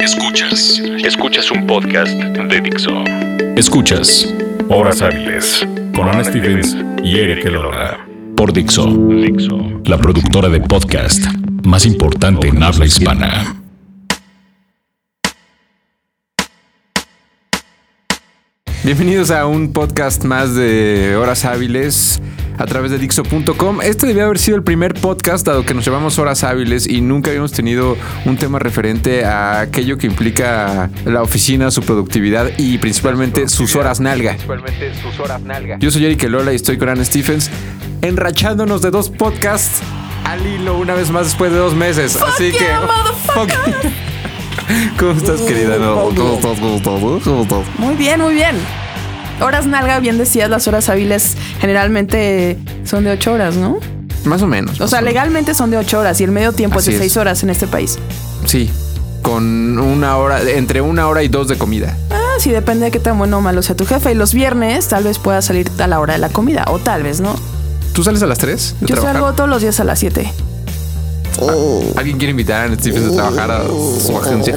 Escuchas. Escuchas un podcast de Dixo. Escuchas Horas Hábiles con Ana Stevens y Eric Elora. Por Dixo. Dixo. La productora de podcast más importante en habla hispana. Bienvenidos a un podcast más de Horas Hábiles a través de Dixo.com. Este debía haber sido el primer podcast, dado que nos llevamos horas hábiles y nunca habíamos tenido un tema referente a aquello que implica la oficina, su productividad y principalmente sus horas nalga. Yo soy Eric Lola y estoy con Anne Stephens, enrachándonos de dos podcasts al hilo una vez más después de dos meses. Así que. ¿Cómo estás, querida? ¿Cómo estás? ¿Cómo estás? ¿Cómo estás? Muy bien, muy bien. Horas nalga, bien decías, las horas hábiles generalmente son de ocho horas, ¿no? Más o menos. O sea, legalmente son de ocho horas y el medio tiempo Así es de es. seis horas en este país. Sí. Con una hora, entre una hora y dos de comida. Ah, sí, depende de qué tan bueno o malo sea tu jefe. Y los viernes tal vez pueda salir a la hora de la comida, o tal vez, ¿no? ¿Tú sales a las 3? Yo salgo todos los días a las 7. ¿Alguien quiere invitar a Stephens a trabajar a su agencia?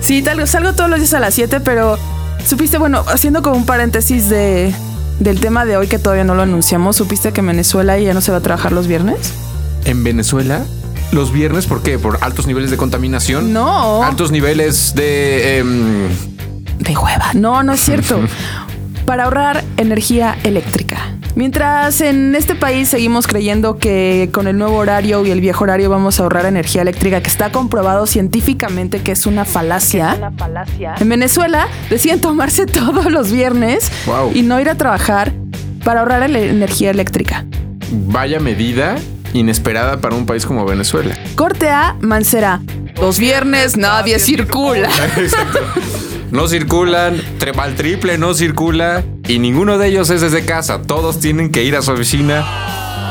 Sí, tal, salgo todos los días a las 7, pero supiste, bueno, haciendo como un paréntesis de, del tema de hoy que todavía no lo anunciamos, ¿supiste que en Venezuela ya no se va a trabajar los viernes? En Venezuela, los viernes, ¿por qué? ¿Por altos niveles de contaminación? No. Altos niveles de... em, De hueva. No, no es cierto. Para ahorrar energía eléctrica. Mientras en este país seguimos creyendo que con el nuevo horario y el viejo horario vamos a ahorrar energía eléctrica, que está comprobado científicamente que es una falacia. En Venezuela deciden tomarse todos los viernes Wow. y no ir a trabajar para ahorrar energía eléctrica. vaya medida inesperada para un país como Venezuela. Corte A, Mancera. Los viernes nadie circula. Exacto. No circulan, trepa al triple no circula y ninguno de ellos es desde casa. Todos tienen que ir a su oficina.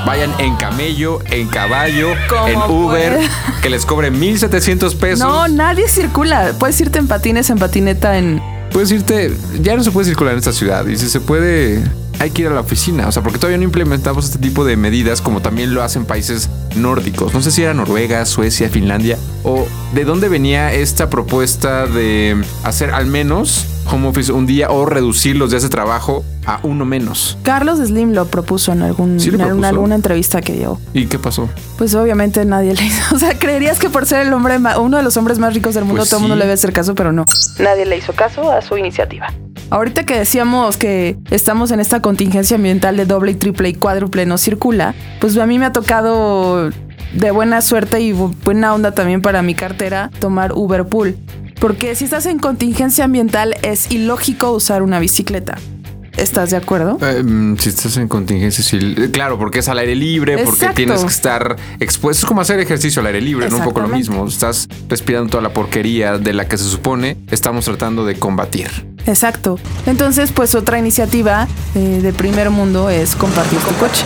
Vayan en camello, en caballo, en Uber, que les cobren 1700 pesos. No, nadie circula. Puedes irte en patines, en patineta, en Puedes irte, ya no se puede circular en esta ciudad y si se puede, hay que ir a la oficina. O sea, porque todavía no implementamos este tipo de medidas como también lo hacen países nórdicos. No sé si era Noruega, Suecia, Finlandia o de dónde venía esta propuesta de hacer al menos home office un día o reducir los días de trabajo a uno menos. Carlos Slim lo propuso en algún ¿Sí lo en alguna, propuso? entrevista que dio. ¿Y qué pasó? Pues obviamente nadie le hizo. O sea, creerías que por ser el hombre ma- uno de los hombres más ricos del mundo Pues todo el mundo sí. le debe hacer caso, pero no. Nadie le hizo caso a su iniciativa. Ahorita que decíamos que estamos en esta contingencia ambiental de doble y triple y cuádruple no circula, pues a mí me ha tocado de buena suerte y bu- buena onda también para mi cartera tomar Uber Pool. Porque si estás en contingencia ambiental es ilógico usar una bicicleta. ¿Estás de acuerdo? Eh, mm, si estás en contingencia, sí. Eh, Claro, porque es al aire libre, porque tienes que estar expuesto. Es como hacer ejercicio al aire libre, ¿no? Un poco lo mismo. Estás respirando toda la porquería de la que se supone estamos tratando de combatir. Exacto. Entonces, pues otra iniciativa eh, de primer mundo es compartir tu coche.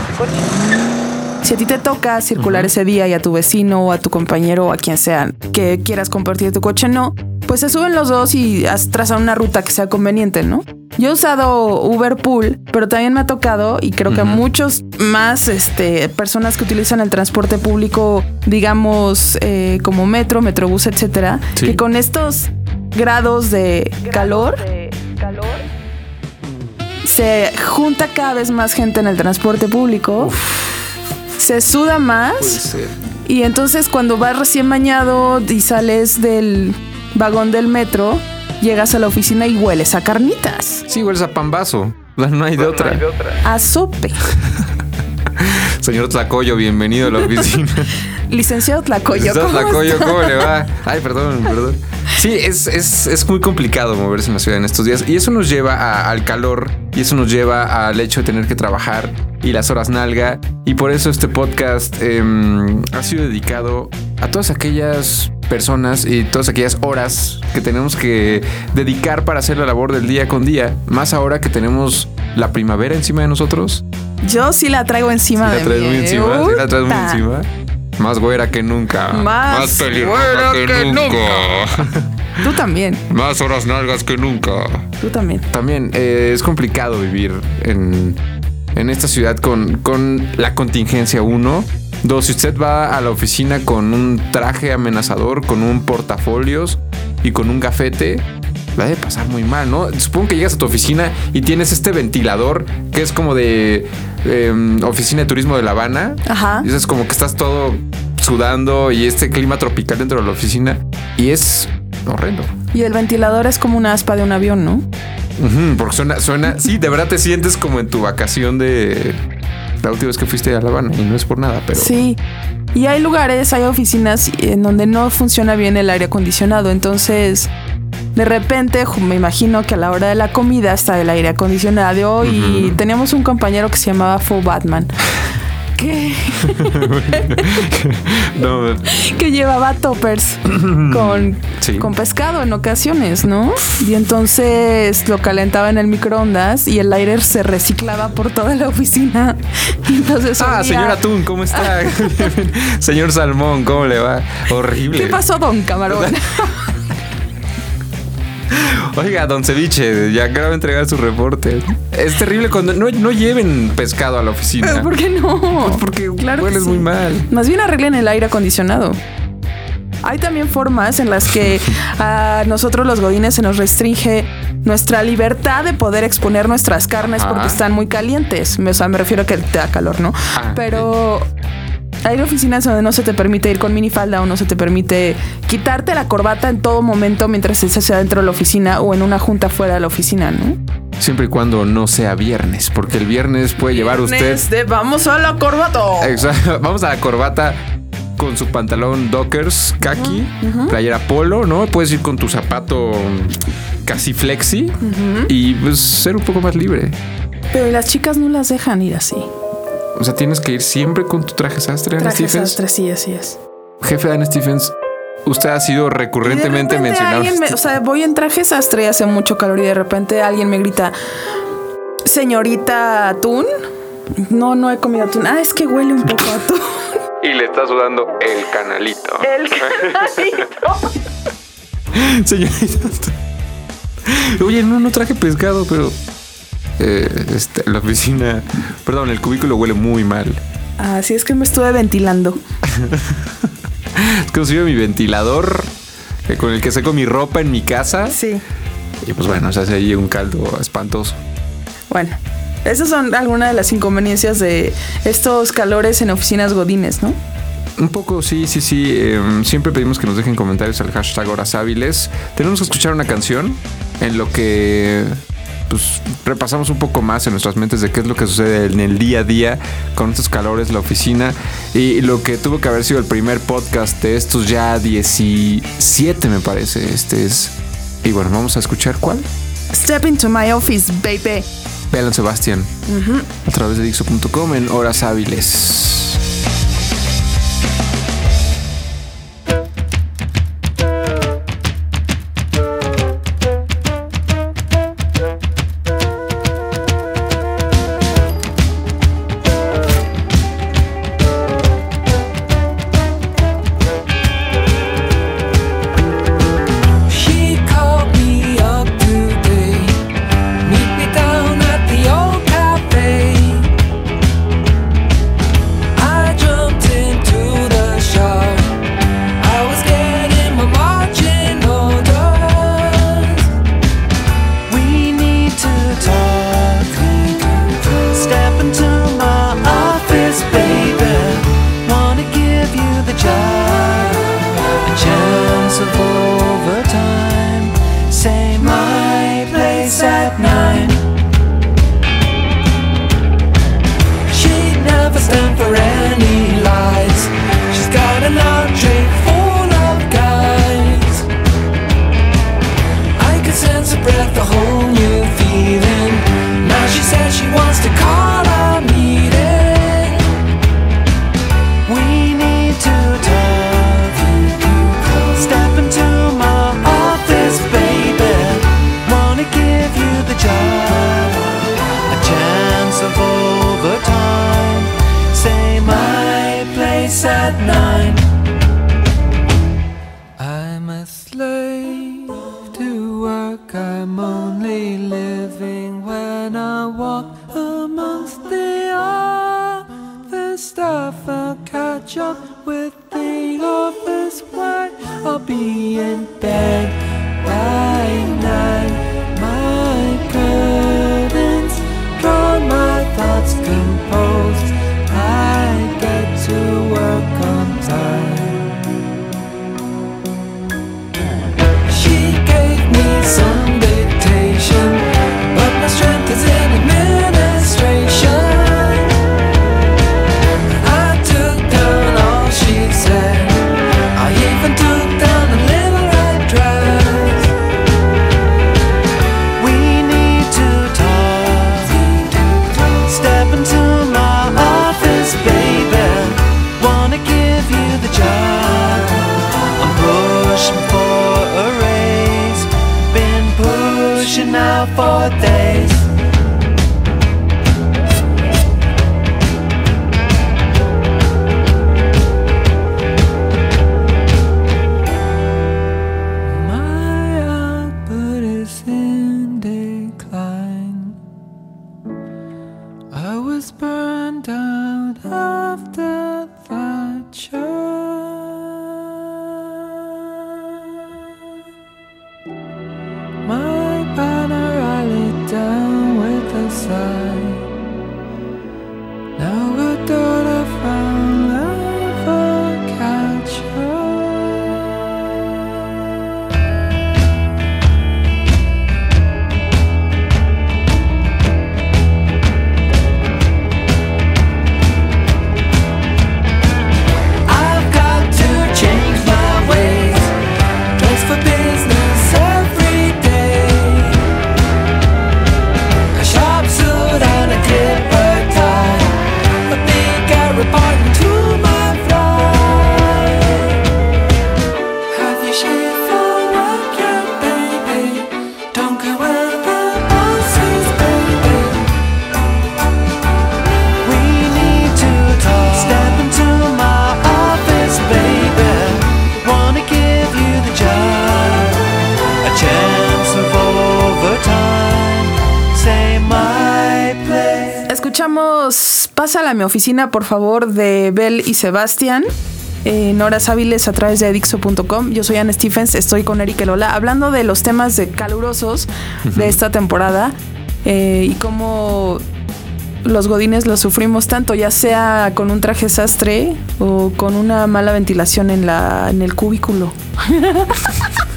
Si a ti te toca circular ese día y a tu vecino o a tu compañero o a quien sea que quieras compartir tu coche, no, pues se suben los dos y trazan una ruta que sea conveniente, ¿no? Yo he usado Uber Pool, pero también me ha tocado y creo que Ujú. muchos más este, personas que utilizan el transporte público, digamos, eh, como metro, metrobús, etcétera, Sí. que con estos grados de calor se junta cada vez más gente en el transporte público, se suda más y entonces cuando vas recién bañado y sales del vagón del metro, llegas a la oficina y hueles a carnitas, Sí, hueles a pambazo. No hay de otra. a sope. Señor Tlacoyo, bienvenido a la oficina. Licenciado Tlacoyo, ¿cómo Tlacoyo, está? ¿cómo le va? Ay, perdón, perdón. Sí, es, es, es muy complicado moverse en la ciudad en estos días. Y eso nos lleva a- al calor. Y eso nos lleva al hecho de tener que trabajar. Y las horas nalga. Y por eso este podcast em, ha sido dedicado a todas aquellas personas y todas aquellas horas que tenemos que dedicar para hacer la labor del día con día. Más ahora que tenemos la primavera encima de nosotros. Yo sí la traigo encima Sí de la traes mí. muy encima, sí la traes muy Puta. encima. Más güera que nunca. Más pelirroja güera que Tú también, Más horas nalgas que nunca. tú también. También eh, es complicado vivir en, en esta ciudad con, con la contingencia 1 Dos, si usted va a la oficina con un traje amenazador, con un portafolios y con un gafete, la debe pasar muy mal, ¿no? Supongo que llegas a tu oficina y tienes este ventilador que es como de em, oficina de turismo de La Habana. Ajá. Y es como que estás todo sudando y este clima tropical dentro de la oficina y es horrendo. Y el ventilador es como una aspa de un avión, ¿no? porque suena, suena, sí, de verdad te sientes como en tu vacación de la última vez que fuiste a La Habana y no es por nada, pero... Sí. Y hay lugares, hay oficinas en donde no funciona bien el aire acondicionado, entonces de repente me imagino que a la hora de la comida está el aire acondicionado y teníamos un compañero que se llamaba Faux Batman. Que, que llevaba toppers con, con pescado en ocasiones, ¿no? Y entonces lo calentaba en el microondas y el aire se reciclaba por toda la oficina. Entonces, ah, señor Atún, ¿cómo está? señor Salmón, ¿cómo le va? Horrible. ¿Qué pasó, don Camarón? Oiga, don Ceviche, ya acabo de entregar su reporte. Es terrible cuando no, lleven pescado a la oficina. ¿Por qué no? Pues porque claro hueles muy mal. Más bien arreglen el aire acondicionado. Hay también formas en las que a nosotros los godines se nos restringe nuestra libertad de poder exponer nuestras carnes porque están muy calientes. O sea, me refiero a que te da calor, ¿no? Ah, Pero hay oficinas donde no se te permite ir con minifalda o no se te permite quitarte la corbata en todo momento mientras estés dentro de la oficina o en una junta fuera de la oficina, ¿no? Siempre y cuando no sea viernes, porque el viernes puede llevar usted. vamos a la corbata. Exacto. Vamos a la corbata con su pantalón Dockers, khaki, playera polo, ¿no? Puedes ir con tu zapato casi flexi y pues ser un poco más libre. Pero las chicas no las dejan ir así. O sea, tienes que ir siempre con tu traje sastre, Anne Traje sastre, sí, así es. Jefe Anne Stephens, usted ha sido recurrentemente mencionado. o sea, voy en traje sastre y hace mucho calor y de repente alguien me grita, señorita atún. No, no he comido atún. Ah, es que huele un poco a atún. Y le está sudando el canalito. El canalito. señorita Oye, no, no traje pescado, pero eh, este, la oficina, perdón, el cubículo huele muy mal. Así es que me estuve ventilando. es que mi ventilador eh, con el que seco mi ropa en mi casa. Sí. Y pues bueno, se hace ahí un caldo espantoso. Bueno, esas son algunas de las inconveniencias de estos calores en oficinas godines, ¿no? Un poco, sí, sí, sí. Em, siempre pedimos que nos dejen comentarios al hashtag Horas Hábiles. Tenemos que escuchar una canción en lo que pues repasamos un poco más en nuestras mentes de qué es lo que sucede en el día a día con estos calores, la oficina y lo que tuvo que haber sido el primer podcast de estos ya 17 me parece. Este es... Y bueno, vamos a escuchar cuál. Step into my office, baby. Vean Sebastián. A través de Dixo.com en horas hábiles. of overtime. Say my place at nine. I'm a slave to work, I'm only living when I walk amongst the other stuff. I'll catch up with the office white. I'll be in bed. Mi oficina, por favor, de Bell y Sebastián. En horas hábiles a través de Dixo.com. Yo soy Anne Stephens, estoy con Eric Lola hablando de los temas de calurosos de esta temporada eh, y cómo los godines los sufrimos tanto, ya sea con un traje sastre o con una mala ventilación en, la, en el cubículo.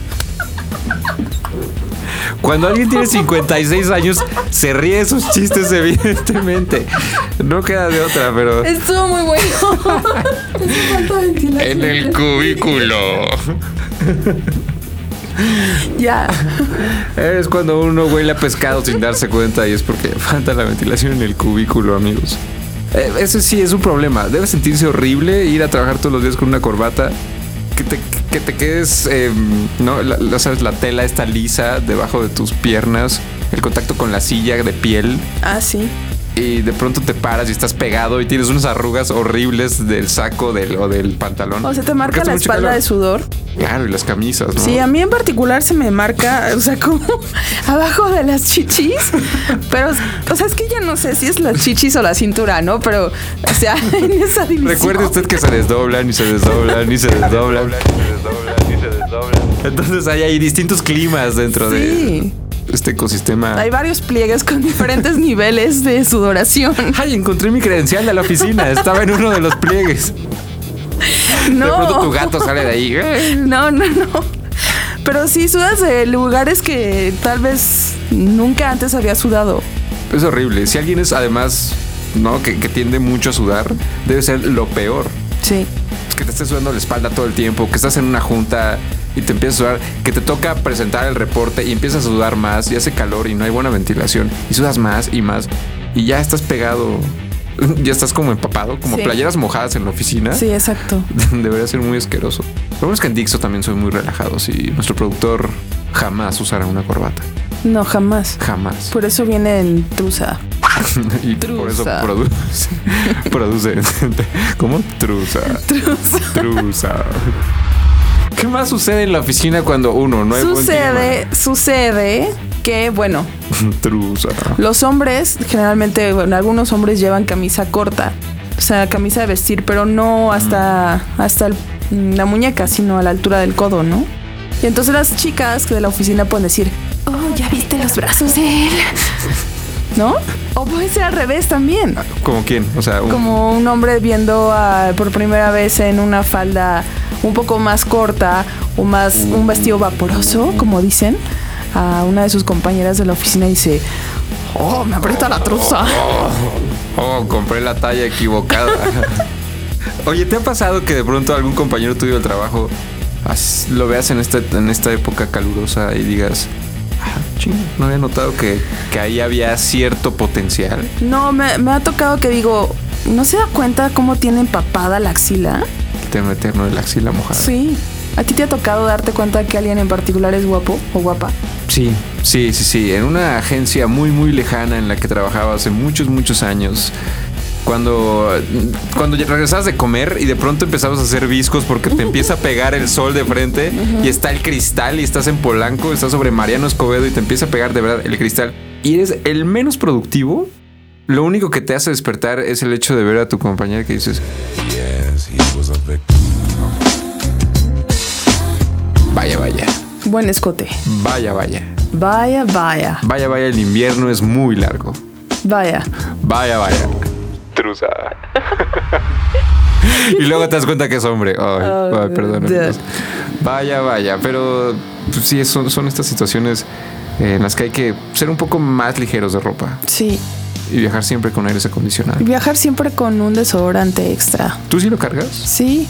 Cuando alguien tiene 56 años, se ríe de sus chistes, evidentemente. No queda de otra, pero. Estuvo muy bueno. en el cubículo. Ya. Es cuando uno huele a pescado sin darse cuenta y es porque falta la ventilación en el cubículo, amigos. Eh, eso sí es un problema. Debe sentirse horrible ir a trabajar todos los días con una corbata que te, que te quedes, em, ¿no? La, sabes, la tela está lisa debajo de tus piernas, el contacto con la silla de piel. Ah, sí y de pronto te paras y estás pegado y tienes unas arrugas horribles del saco del, o del pantalón. O se te marca la espalda de sudor. Claro, y las camisas, ¿no? Sí, a mí en particular se me marca, o sea, como abajo de las chichis. Pero, o sea, es que ya no sé si es las chichis o la cintura, ¿no? Pero, o sea, en esa división. Recuerde usted que se desdoblan y se desdoblan y se desdoblan. Entonces hay, hay distintos climas dentro sí. de este ecosistema. Hay varios pliegues con diferentes niveles de sudoración. Ay, encontré mi credencial de la oficina. Estaba en uno de los pliegues. No. De pronto tu gato sale de ahí. No, no, no. Pero sí sudas de lugares que tal vez nunca antes había sudado. Es horrible. Si alguien es además, ¿no? Que, que tiende mucho a sudar, debe ser lo peor. Sí. Que te estés sudando la espalda todo el tiempo, que estás en una junta y te empiezas a sudar, que te toca presentar el reporte y empiezas a sudar más y hace calor y no hay buena ventilación y sudas más y más y ya estás pegado. Ya estás como empapado, como playeras mojadas en la oficina. Sí, exacto. Debería ser muy asqueroso. Lo es que en Dixo también soy muy relajados y nuestro productor jamás usará una corbata. No, jamás. Jamás. Por eso viene en trusa. y por eso produce. produce. ¿Cómo? Trusa. Trusa. Trusa. ¿Qué más sucede en la oficina cuando uno no hay Sucede, sucede que, bueno, Trusa. los hombres, generalmente, bueno, algunos hombres llevan camisa corta, o sea, camisa de vestir, pero no hasta, hasta la muñeca, sino a la altura del codo, ¿no? Y entonces las chicas de la oficina pueden decir, oh, ya viste los brazos de él. ¿No? O puede ser al revés también. ¿Como quién? O sea, como un hombre viendo por primera vez en una falda un poco más corta o más un vestido vaporoso, como dicen, a una de sus compañeras de la oficina y dice, oh, me aprieta la truza. Oh, oh, compré la talla equivocada. Oye, ¿te ha pasado que de pronto algún compañero tuyo del trabajo lo veas en esta, en esta época calurosa y digas, no había notado que, ahí había cierto potencial. No, me, ha tocado que digo, ¿no se da cuenta cómo tiene empapada la axila? El tema eterno de la axila mojada. Sí. ¿A ti te ha tocado darte cuenta que alguien en particular es guapo o guapa? Sí, sí, sí, sí. En una agencia muy, muy lejana en la que trabajaba hace muchos, muchos años cuando, cuando regresabas de comer y de pronto empezabas a hacer viscos porque te empieza a pegar el sol de frente y está el cristal y estás en Polanco, estás sobre Mariano Escobedo y te empieza a pegar de verdad el cristal y eres el menos productivo, lo único que te hace despertar es el hecho de ver a tu compañera que dices... Vaya, vaya. Buen escote. Vaya, vaya. Vaya, vaya. Vaya, vaya, el invierno es muy largo. Vaya. Vaya, vaya y luego te das cuenta que es hombre. Ay, perdón. Vaya, vaya. Pero pues, sí, son, son estas situaciones en las que hay que ser un poco más ligeros de ropa. Sí. Y viajar siempre con aires acondicionados. Viajar siempre con un desodorante extra. ¿Tú sí lo cargas? Sí.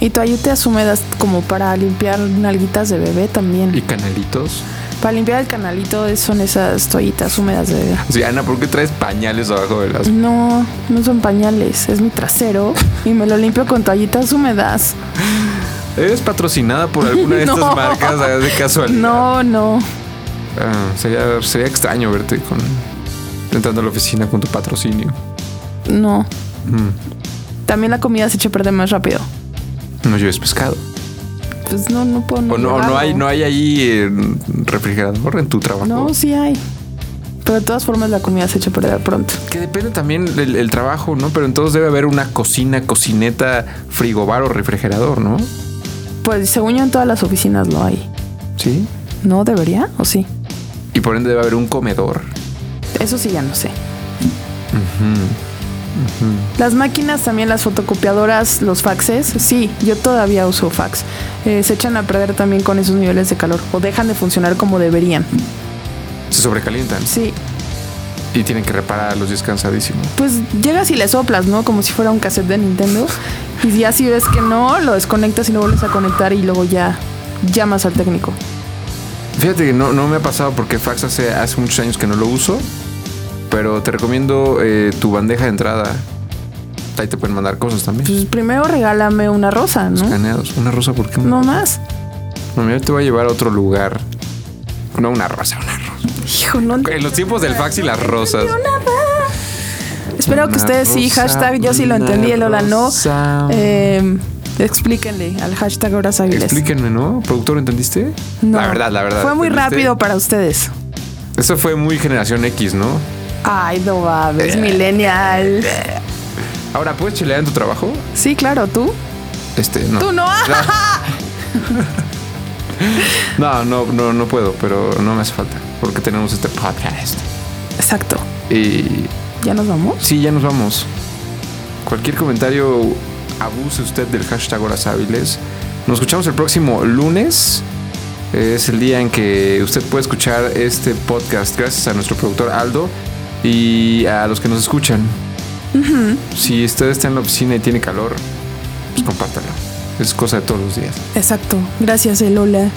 Y toallitas húmedas como para limpiar nalguitas de bebé también. ¿Y canalitos? Para limpiar el canalito son esas toallitas húmedas de Sí, Ana, ¿por qué traes pañales abajo de las? No, no son pañales, es mi trasero y me lo limpio con toallitas húmedas. ¿Eres patrocinada por alguna de estas marcas de casualidad? No, no. Ah, sería, sería extraño verte con entrando a la oficina con tu patrocinio. No. Mm. También la comida se echa a perder más rápido. No lleves pescado pues no, no puedo. O no, no hay, no hay ahí refrigerador en tu trabajo. No, sí hay. Pero de todas formas la comida se echa a perder pronto. Que depende también del trabajo, ¿no? Pero entonces debe haber una cocina, cocineta, frigobar o refrigerador, ¿no? Pues según yo en todas las oficinas lo hay. ¿Sí? ¿No debería o sí? Y por ende debe haber un comedor. Eso sí ya no sé. Las máquinas también, las fotocopiadoras, los faxes, sí, yo todavía uso fax. Eh, se echan a perder también con esos niveles de calor o dejan de funcionar como deberían. Se sobrecalientan. Sí. Y tienen que repararlos descansadísimo. Pues llegas y le soplas, ¿no? Como si fuera un cassette de Nintendo. Y ya si ves que no, lo desconectas y lo vuelves a conectar y luego ya llamas al técnico. Fíjate que no, no me ha pasado porque fax hace, hace muchos años que no lo uso pero te recomiendo eh, tu bandeja de entrada. Ahí te pueden mandar cosas también. Pues primero regálame una rosa, ¿no? Escaneados. ¿Una rosa por qué? No más. No, mira, te voy a llevar a otro lugar. No, una rosa, una rosa. Hijo, no. En los tiempos del fax y las rosas. Espero que ustedes sí, hashtag yo sí lo entendí, el hola no. Eh, explíquenle al hashtag horas hábiles. Explíquenme, ¿no? ¿Productor entendiste? No. La verdad, la verdad. Fue muy rápido para ustedes. Eso fue muy generación X, ¿no? Ay, no mames, millennial. Ahora, ¿puedes chilear en tu trabajo? Sí, claro, ¿tú? Este, no. ¿Tú no? no, no, no, no puedo, pero no me hace falta, porque tenemos este podcast. Exacto. Y... ¿Ya nos vamos? Sí, ya nos vamos. Cualquier comentario, abuse usted del hashtag horas hábiles. Nos escuchamos el próximo lunes. Es el día en que usted puede escuchar este podcast gracias a nuestro productor Aldo y a los que nos escuchan. Si usted está en la oficina y tiene calor, pues compártalo. Es cosa de todos los días. Exacto. Gracias, Elola.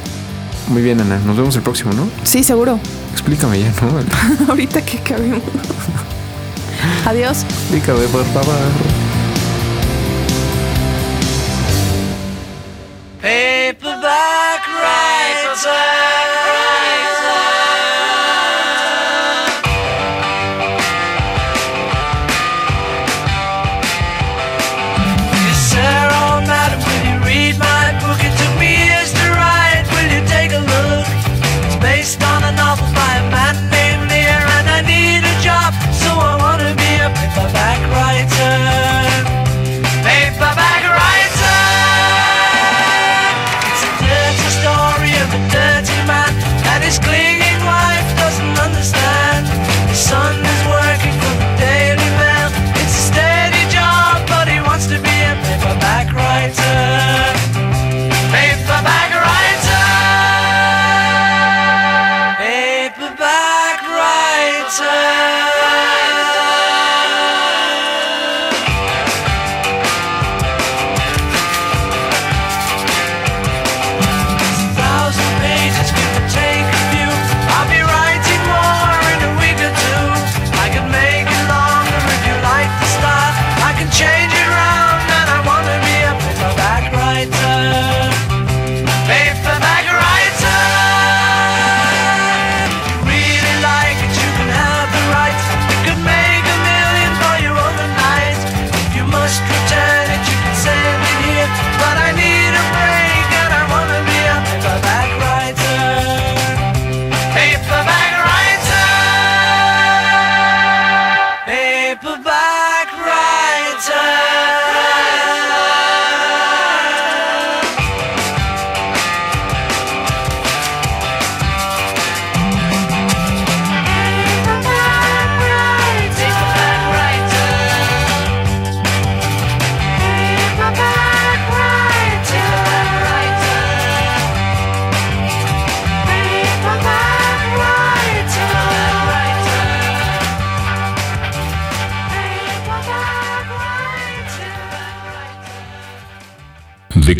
Muy bien, Ana. Nos vemos el próximo, ¿no? Sí, seguro. Explícame ya, ¿no? Ahorita que cabemos. Adiós. Explícame, por favor. Paperback